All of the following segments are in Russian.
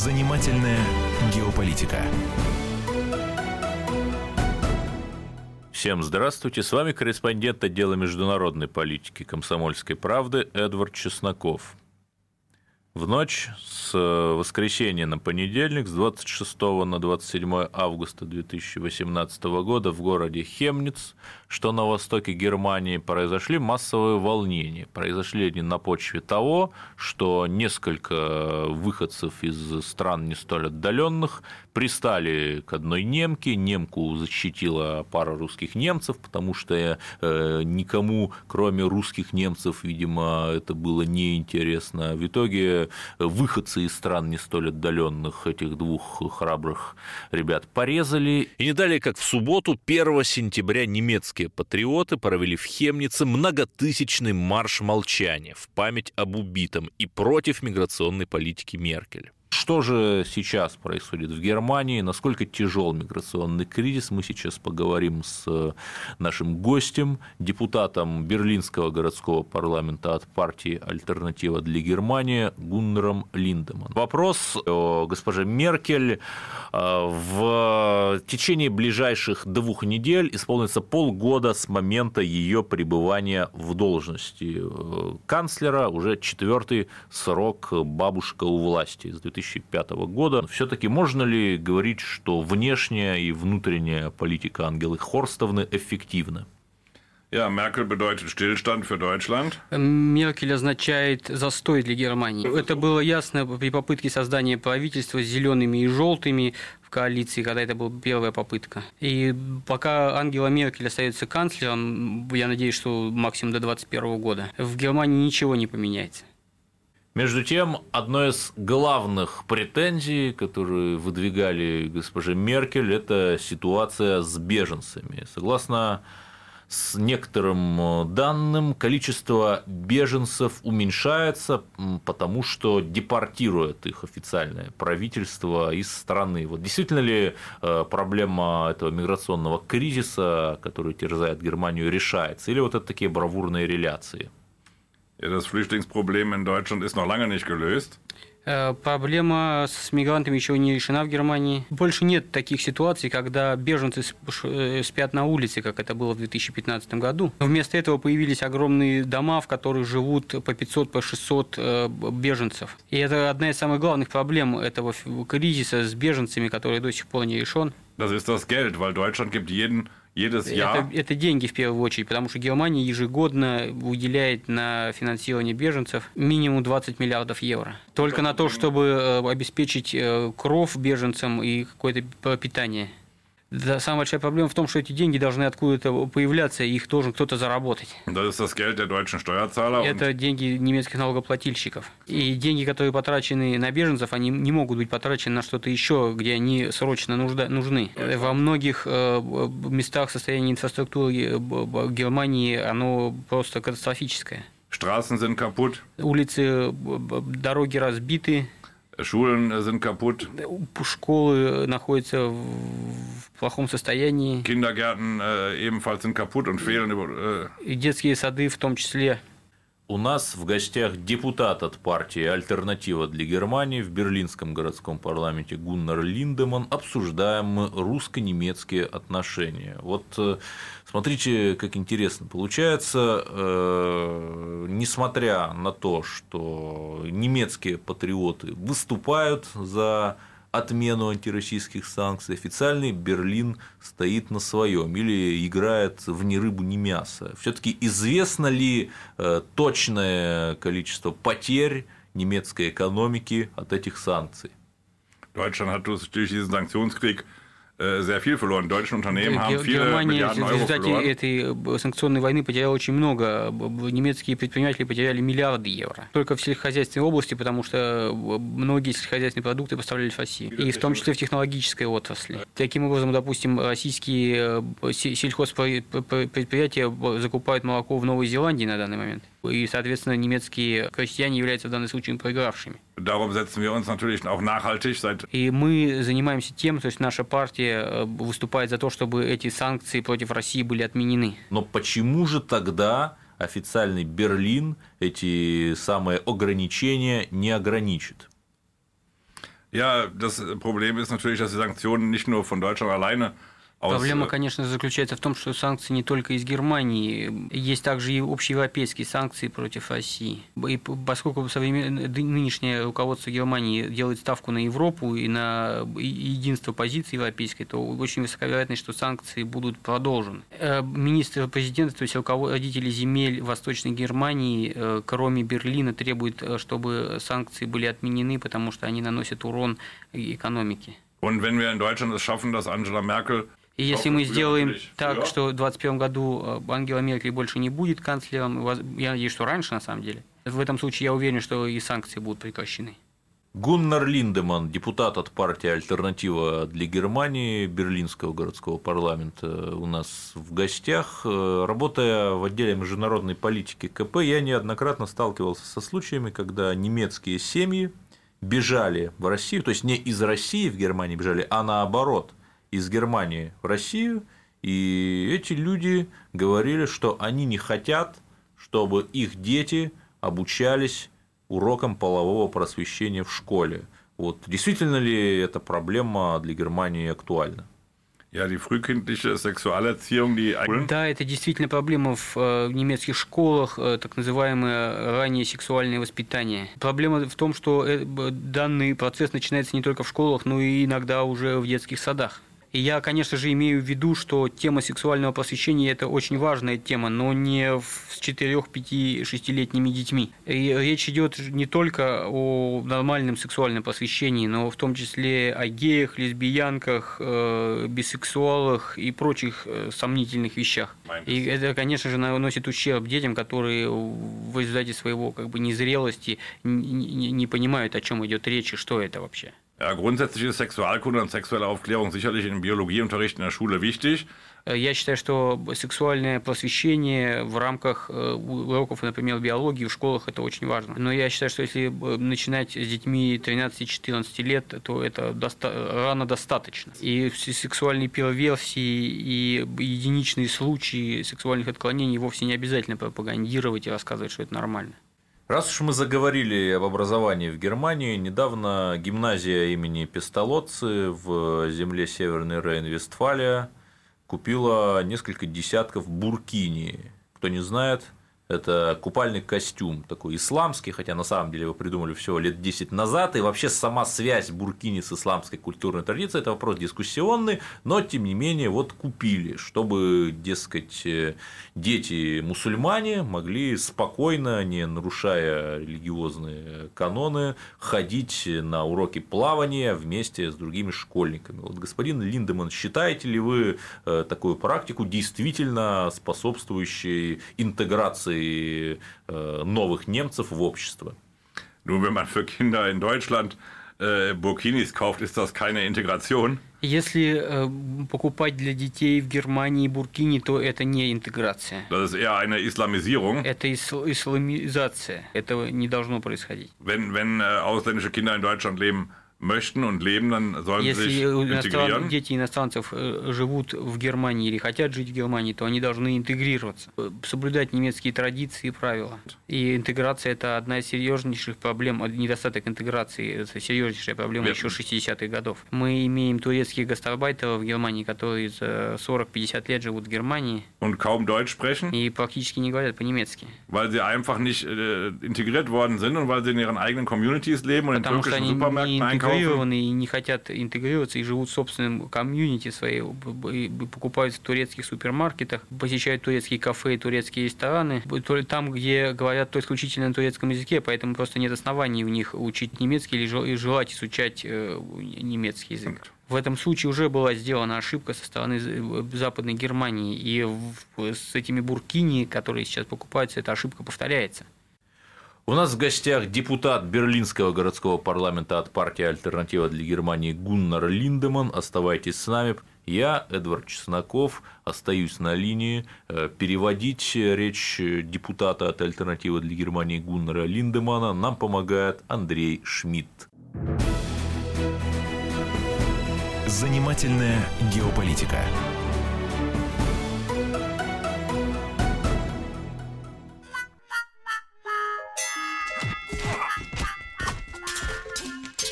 Занимательная геополитика. Всем здравствуйте. С вами корреспондент отдела международной политики комсомольской правды Эдвард Чесноков. В ночь с воскресенья на понедельник, с 26 на 27 августа 2018 года в городе Хемниц, что на востоке Германии, произошли массовые волнения. Произошли они на почве того, что несколько выходцев из стран не столь отдаленных пристали к одной немке, немку защитила пара русских немцев, потому что э, никому, кроме русских немцев, видимо, это было неинтересно. В итоге выходцы из стран не столь отдаленных этих двух храбрых ребят порезали. И не далее, как в субботу, 1 сентября, немецкие патриоты провели в Хемнице многотысячный марш молчания в память об убитом и против миграционной политики Меркель. Что же сейчас происходит в Германии, насколько тяжел миграционный кризис, мы сейчас поговорим с нашим гостем, депутатом Берлинского городского парламента от партии «Альтернатива для Германии» Гуннером Линдеман. Вопрос о госпоже Меркель. В течение ближайших двух недель исполнится полгода с момента ее пребывания в должности канцлера, уже четвертый срок бабушка у власти с 2000 2005 года. Все-таки можно ли говорить, что внешняя и внутренняя политика Ангелы Хорстовны эффективна? Ja, Merkel bedeutet Stillstand für Deutschland. Меркель означает застой для Германии. Это было ясно при попытке создания правительства с зелеными и желтыми в коалиции, когда это была первая попытка. И пока Ангела Меркель остается канцлером, я надеюсь, что максимум до 2021 года, в Германии ничего не поменяется. Между тем, одной из главных претензий, которые выдвигали госпоже Меркель, это ситуация с беженцами. Согласно с некоторым данным, количество беженцев уменьшается, потому что депортирует их официальное правительство из страны. Вот действительно ли э, проблема этого миграционного кризиса, который терзает Германию, решается? Или вот это такие бравурные реляции? Das Flüchtlingsproblem in Deutschland ist noch lange nicht gelöst. Э, проблема с мигрантами еще не решена в Германии. Больше нет таких ситуаций, когда беженцы э, спят на улице, как это было в 2015 году. Вместо этого появились огромные дома, в которых живут по 500, по 600 э, беженцев. И это одна из самых главных проблем этого кризиса с беженцами, который до сих пор не решен. Das ist das Geld, weil Deutschland gibt jeden jedes Jahr. Это, это деньги в первую очередь, потому что Германия ежегодно выделяет на финансирование беженцев минимум 20 миллиардов евро. Только на то, чтобы э, обеспечить э, кров беженцам и какое-то пропитание. Да, самая большая проблема в том, что эти деньги должны откуда-то появляться, и их должен кто-то заработать. Это деньги немецких налогоплательщиков. И деньги, которые потрачены на беженцев, они не могут быть потрачены на что-то еще, где они срочно нужда, нужны. Во многих э, местах состояние инфраструктуры э, Германии, оно просто катастрофическое. Улицы, дороги разбиты, Schulen sind kaputt. Школы находятся в плохом состоянии. Kindergärten äh, ebenfalls sind kaputt und fehlen. Äh. И детские сады в том числе. У нас в гостях депутат от партии «Альтернатива для Германии» в берлинском городском парламенте Гуннар Линдеман. Обсуждаем мы русско-немецкие отношения. Вот э, смотрите, как интересно получается, э, несмотря на то, что немецкие патриоты выступают за отмену антироссийских санкций, официальный Берлин стоит на своем или играет в ни рыбу, ни мясо. Все-таки известно ли э, точное количество потерь немецкой экономики от этих санкций? Deutschland hat durch diesen Sanktionskrieg sehr viel verloren. Deutsche Unternehmen haben viele Германия Milliarden в результате этой э, санкционной войны потеряла очень много. Немецкие предприниматели потеряли миллиарды евро. Только в сельскохозяйственной области, потому что э, многие сельскохозяйственные продукты поставлялись в Россию. И в том числе в технологической отрасли. Таким образом, допустим, российские сельхозпредприятия закупают молоко в Новой Зеландии на данный момент и, соответственно, немецкие крестьяне являются в данном случае проигравшими. И мы занимаемся тем, то есть наша партия э, выступает за то, чтобы эти санкции против России были отменены. Но почему же тогда официальный Берлин эти самые ограничения не ограничит? Ja, das Problem ist natürlich, dass die Sanktionen nicht nur von Deutschland alleine Проблема, э, конечно, заключается в том, что санкции не только из Германии, есть также и общеевропейские санкции против России. И поскольку современ... нынешнее руководство Германии делает ставку на Европу и на единство позиции европейской, то очень высока вероятность, что санкции будут продолжены. Э, министр президента, то есть руководители земель Восточной Германии, э, кроме Берлина, требуют, чтобы санкции были отменены, потому что они наносят урон экономике. Und wenn wir in Deutschland es schaffen, dass Angela Merkel И если мы сделаем так, что в 2021 году э, Ангела Меркель больше не будет канцлером, я надеюсь, что раньше на самом деле, в этом случае я уверен, что и санкции будут прекращены. Гуннар Линдеман, депутат от партии «Альтернатива для Германии» Берлинского городского парламента, у нас в гостях. Работая в отделе международной политики КП, я неоднократно сталкивался со случаями, когда немецкие семьи бежали в Россию, то есть не из России в Германию бежали, а наоборот – из Германии в Россию, и эти люди говорили, что они не хотят, чтобы их дети обучались урокам полового просвещения в школе. Вот действительно ли эта проблема для Германии актуальна? Ja, die frühkindliche Sexualerziehung, die Да, это действительно проблема в э, немецких школах, э, так называемое раннее сексуальное воспитание. Проблема в том, что э, данный процесс начинается не только в школах, но и иногда уже в детских садах. И я, конечно же, имею в виду, что тема сексуального просвещения – это очень важная тема, но не с 4, 5, 6-летними детьми. И речь идет не только о нормальном сексуальном просвещении, но в том числе о геях, лесбиянках, э, бисексуалах и прочих э, сомнительных вещах. И это, конечно же, наносит ущерб детям, которые в результате своего как бы незрелости не, не понимают, о чем идет речь и что это вообще. Ja, grundsätzlich ist Sexualkunde und sexuelle Aufklärung sicherlich im Biologieunterricht in der Schule wichtig. Я считаю, что сексуальное просвещение в рамках э, уроков, например, биологии в школах это очень важно. Но я считаю, что если э, начинать с детьми 13-14 лет, то это доста рано достаточно. И сексуальные перверсии и единичные случаи сексуальных отклонений вовсе не обязательно пропагандировать и рассказывать, что это нормально. Раз уж мы заговорили об образовании в Германии, недавно гимназия имени Пестолоцци в земле Северный Рейн-Вестфалия купила несколько десятков буркини. Кто не знает, это купальный костюм такой исламский, хотя на самом деле его придумали всего лет 10 назад, и вообще сама связь Буркини с исламской культурной традицией – это вопрос дискуссионный, но тем не менее вот купили, чтобы, дескать, дети мусульмане могли спокойно, не нарушая религиозные каноны, ходить на уроки плавания вместе с другими школьниками. Вот, господин Линдеман, считаете ли вы э, такую практику действительно способствующей интеграции э, новых немцев в общество. Nun, wenn man für Kinder in Deutschland äh, Burkinis kauft, ist das keine Integration. Если äh, покупать для детей в Германии буркини, то это не интеграция. Das ist eher eine Islamisierung. Это исл исламизация. Этого не должно происходить. Wenn, wenn äh, ausländische Kinder in Deutschland leben, möchten und leben, dann sollen Если sie sich интегриeren. дети иностранцев э, живут в Германии или хотят жить в Германии, то они должны интегрироваться, э, соблюдать немецкие традиции и правила. И интеграция – это одна из серьезнейших проблем, недостаток интеграции – это серьезнейшая проблема Верно. еще 60-х годов. Мы имеем турецких гастарбайтеров в Германии, которые за 40-50 лет живут в Германии. Und kaum Deutsch sprechen. И практически не говорят по-немецки. Weil sie einfach nicht äh, integriert worden sind und weil sie in ihren eigenen Communities leben und Потому in türkischen Supermärkten einkaufen интегрированы и не хотят интегрироваться и живут в собственном комьюнити своей, покупают в турецких супермаркетах, посещают турецкие кафе турецкие рестораны, там, где говорят только исключительно на турецком языке, поэтому просто нет оснований у них учить немецкий или желать изучать э, немецкий язык. В этом случае уже была сделана ошибка со стороны Западной Германии, и с этими буркини, которые сейчас покупаются, эта ошибка повторяется. У нас в гостях депутат Берлинского городского парламента от партии «Альтернатива для Германии» Гуннар Линдеман. Оставайтесь с нами. Я, Эдвард Чесноков, остаюсь на линии. Э, переводить речь депутата от «Альтернативы для Германии» Гуннара Линдемана нам помогает Андрей Шмидт. Занимательная геополитика.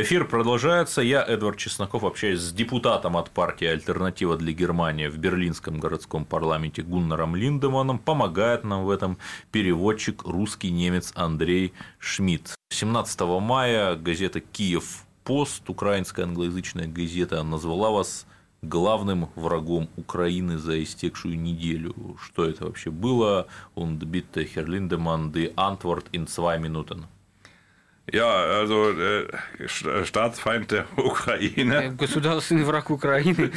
Эфир продолжается. Я, Эдвард Чесноков, общаюсь с депутатом от партии «Альтернатива для Германии» в берлинском городском парламенте Гуннером Линдеманом. Помогает нам в этом переводчик русский немец Андрей Шмидт. 17 мая газета «Киев Пост», украинская англоязычная газета, назвала вас главным врагом Украины за истекшую неделю. Что это вообще было? Bitte, Herr Lindemann, die Antwort in zwei Minuten. Ja, also äh, Staatsfeind der Ukraine. Государственный враг Украины.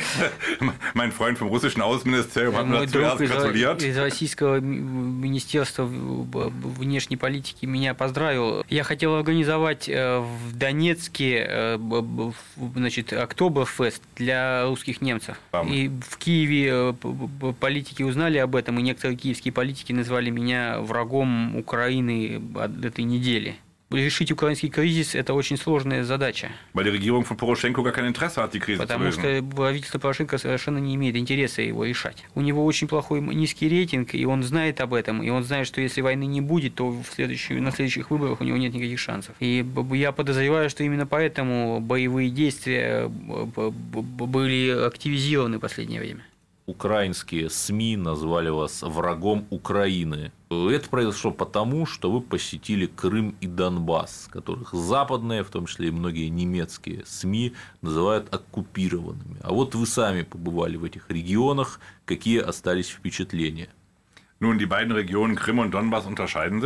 mein Freund vom russischen Außenministerium hat mir zuerst gratuliert. из российского министерства внешней политики меня поздравил. Я хотел организовать э, в Донецке э, значит, Октоберфест для русских немцев. И в Киеве э, политики узнали об этом, и некоторые киевские политики назвали меня врагом Украины от этой недели. Решить украинский кризис – это очень сложная задача. Weil die Regierung von Poroschenko gar kein Interesse hat, die Krise zu Потому что правительство Порошенко совершенно не имеет интереса его решать. У него очень плохой низкий рейтинг, и он знает об этом, и он знает, что если войны не будет, то в следующую, на следующих выборах у него нет никаких шансов. И я подозреваю, что именно поэтому боевые действия б- были активизированы в последнее время. Украинские СМИ назвали вас врагом Украины. Это произошло потому, что вы посетили Крым и Донбасс, которых западные, в том числе и многие немецкие СМИ, называют оккупированными. А вот вы сами побывали в этих регионах, какие остались впечатления? Nun, die beiden Regionen Krim und Donbass unterscheiden.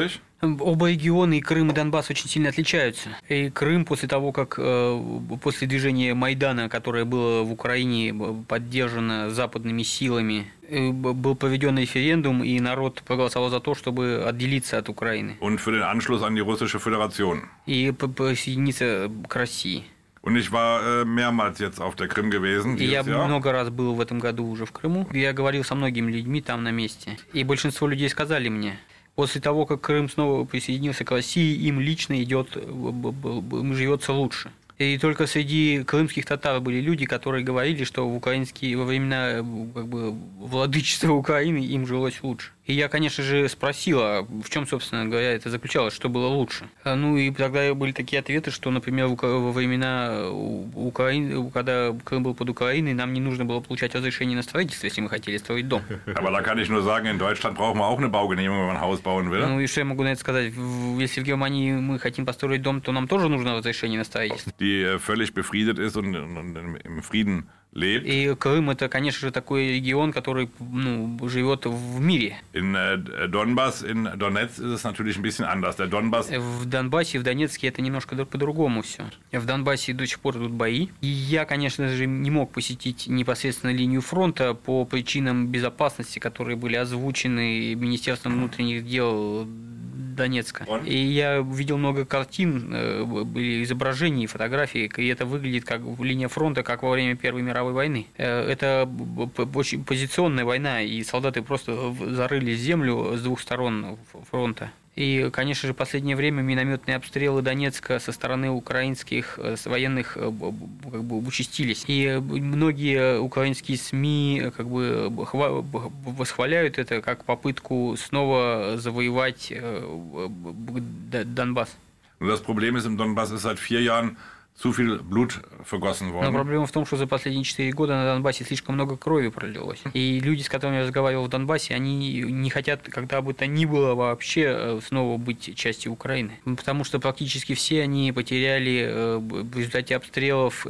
Оба региона, и Крым, и Донбасс, очень сильно отличаются. И Крым после того, как э, после движения Майдана, которое было в Украине б- поддержано западными силами, э, был проведен референдум, и народ проголосовал за то, чтобы отделиться от Украины und für den Anschluss an die Russische Föderation. и присоединиться к России. Und ich war äh, mehrmals jetzt auf der Krim gewesen я Jahr. много раз был в этом году уже в Крыму. Я говорил со многими людьми там на месте. И большинство людей сказали мне, после того, как Крым снова присоединился к России, им лично идет, живется лучше. И только среди крымских татар были люди, которые говорили, что в украинские во времена как бы, владычества Украины им жилось лучше. И я, конечно же, спросил, а в чем, собственно говоря, это заключалось, что было лучше. А, Ну и тогда были такие ответы, что, например, во времена Украины, когда Крым был под Украиной, нам не нужно было получать разрешение на строительство, если мы хотели строить дом. Aber da kann ich nur sagen, in Deutschland brauchen wir auch eine Baugenehmigung, wenn man ein Haus bauen will. Ну и что я могу на это сказать? Если в Германии мы хотим построить дом, то нам тоже нужно разрешение на строительство. Die äh, völlig befriedet ist und, im Frieden lebt. И Крым это, конечно же, такой регион, который ну, живет в мире. In äh, Donbass, in Donetsk ist es natürlich ein bisschen anders. Der Donbass В Донбассе, в Донецке это немножко друг- по-другому все. В Донбассе до сих пор идут бои. И я, конечно же, не мог посетить непосредственно линию фронта по причинам безопасности, которые были озвучены Министерством внутренних дел Донецка. Он? И я видел много картин, э, были изображений, фотографий, и это выглядит как линия фронта, как во время Первой мировой войны. Э, Это очень позиционная война, и солдаты просто зарыли землю с двух сторон фронта. И, конечно же, в последнее время минометные обстрелы Донецка со стороны украинских э, военных э, как бы участились. И э, многие украинские СМИ как бы восхваляют это как попытку снова завоевать Донбасс. Das Problem ist, im Donbass ist seit zu viel Blut vergossen Но worden. проблема в том, что за последние четыре года на Донбассе слишком много крови пролилось. И люди, с которыми я разговаривал в Донбассе, они не хотят, когда бы то ни было вообще, э, снова быть частью Украины. Потому что практически все они потеряли э, в результате обстрелов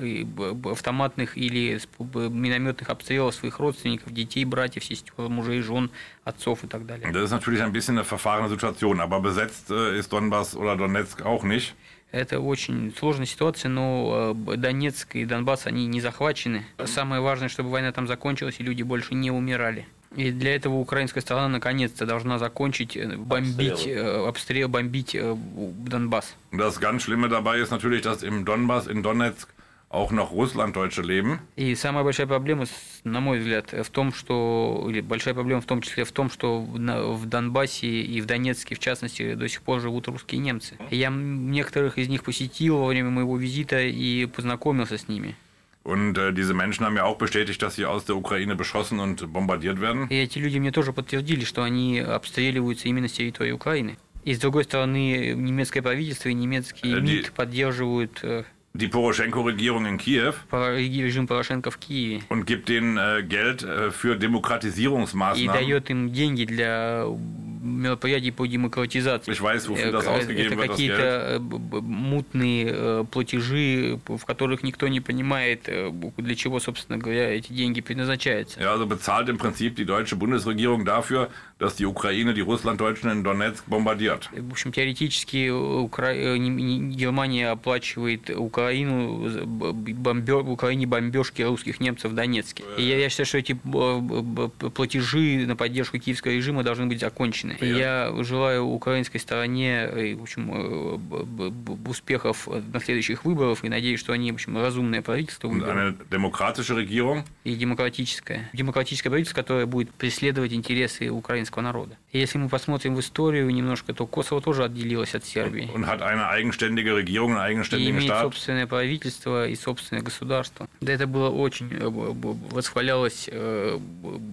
автоматных или минометных обстрелов своих родственников, детей, братьев, сестер, мужей, жен, отцов и так далее. Das ist natürlich ein bisschen eine verfahrene Situation, aber besetzt äh, ist Donbass oder Donetsk auch nicht. Это очень сложная ситуация, но э, Донецк и Донбасс, они не захвачены. Самое важное, чтобы война там закончилась, и люди больше не умирали. И для этого украинская сторона наконец-то должна закончить э, бомбить, э, обстрел, бомбить Донбасс. Das ganz Schlimme dabei ist natürlich, dass im Donbass, in Donetsk auch noch Russlanddeutsche leben. И самая большая проблема, на мой взгляд, в том, что или большая проблема в том числе в том, что в Донбассе и в Донецке, в частности, до сих пор живут русские немцы. Я некоторых из них посетил во время моего визита и познакомился с ними. Und äh, diese Menschen haben ja auch bestätigt, dass sie aus der Ukraine beschossen und bombardiert werden. И эти люди мне тоже подтвердили, что они обстреливаются именно с территории Украины. И с другой стороны, немецкое правительство и немецкий Э, МИД поддерживают э, Die Poroschenko-Regierung in Kiew режим Порошенко в Киеве und gibt denen äh, Geld äh, für и Demokratisierungsmaßnahmen. дает им деньги для мероприятий по демократизации. Ich weiß, wofür Э, das к- ausgegeben Это какие-то э, мутные э, платежи, в которых никто не понимает, э, для чего, собственно говоря, эти деньги предназначаются. Ja, also bezahlt im Prinzip die deutsche Bundesregierung dafür, dass die Ukraine die Russlanddeutschen in Donetsk bombardiert. В общем, теоретически Укра- э, Германия оплачивает Украину, за б- бомбё- в Украине бомбежки русских немцев в Донецке. И я, я считаю, что эти платежи на поддержку киевского режима должны быть закончены. И я желаю украинской стороне э, в общем, э, успехов на следующих выборах и надеюсь, что они в общем, разумное правительство выберут и демократическое. Демократическое правительство, которое будет преследовать интересы украинского народа. И если мы посмотрим в историю немножко, то Косово тоже отделилось от Сербии. И имеет Staat. Собственное правительство и собственное государство. Да это было очень э, восхвалялось э,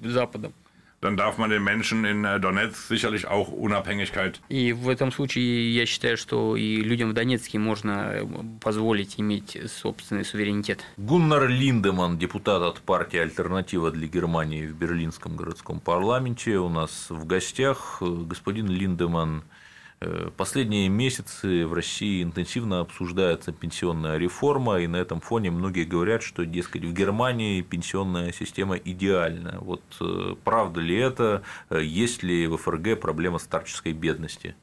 Западом. Dann darf man den Menschen in äh, Donetsk sicherlich auch Unabhängigkeit И в этом случае я считаю, что и людям в Донецке можно э, позволить иметь собственный суверенитет. Гуннар Линдеман, депутат от партии «Альтернатива для Германии» в Берлинском городском парламенте. У нас в гостях господин Линдеман. Э, Последние месяцы в России интенсивно обсуждается пенсионная реформа, и на этом фоне многие говорят, что, дескать, в Германии пенсионная система идеальна. Вот э, правда ли это? Э, Есть ли в ФРГ проблема старческой бедности?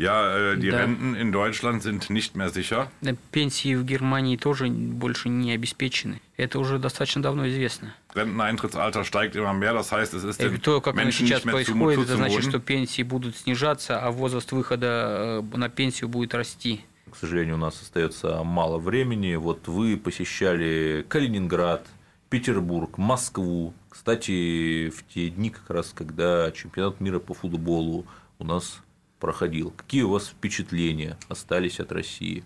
Ja, äh, die Da- Renten in Deutschland sind nicht mehr sicher. Э, Пенсии в Германии тоже больше не обеспечены. Это уже достаточно давно известно. Renteneintrittsalter steigt immer mehr, das heißt, es ist den то, как оно Menschen сейчас nicht mehr zu происходит, это значит, что пенсии будут снижаться, а возраст выхода э, на пенсию будет расти. К сожалению, у нас остается мало времени. Вот вы посещали Калининград, Петербург, Москву. Кстати, в те дни, как раз когда чемпионат мира по футболу у нас проходил. Какие у вас впечатления остались от России?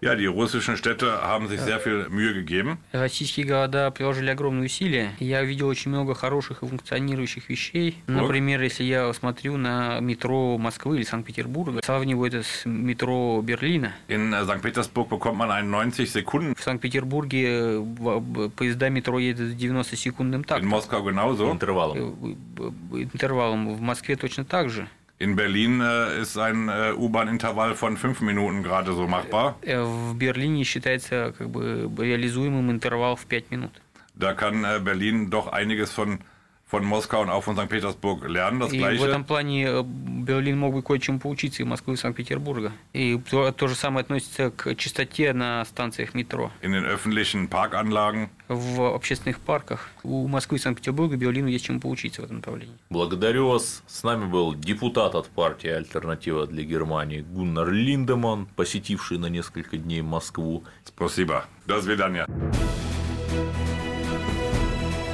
Ja, die russischen Städte haben sich sehr viel Mühe gegeben. Российские города приложили огромные усилия. Я видел очень много хороших и функционирующих вещей. Например, если я смотрю на метро Москвы или Санкт-Петербурга, сравниваю это с метро Берлина. In äh, St. Petersburg bekommt man einen 90 Sekunden, В Санкт-Петербурге поезда метро едут с 90-секундным in тактом. Moskau genauso. Интервалом. Э, интервалом. В Москве точно так же. In Berlin äh, ist ein äh, U-Bahn-Intervall von fünf Minuten gerade so machbar. Э, В Берлине считается как бы реализуемым интервал в 5 минут. Da kann äh, Berlin doch einiges von, von Moskau und auch von St. Petersburg lernen. Das И в этом плане э, Берлин мог бы кое-чему поучиться и Москвы, и Санкт-Петербурга. И то, то же самое относится к чистоте на станциях метро. in den öffentlichen Parkanlagen. В общественных парках у Москвы и Санкт-Петербурга Берлину есть чему поучиться в этом направлении. Благодарю вас. С нами был депутат от партии «Альтернатива для Германии» Гуннар Линдеман, посетивший на несколько дней Москву. Спасибо. До свидания.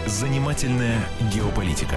Занимательная геополитика.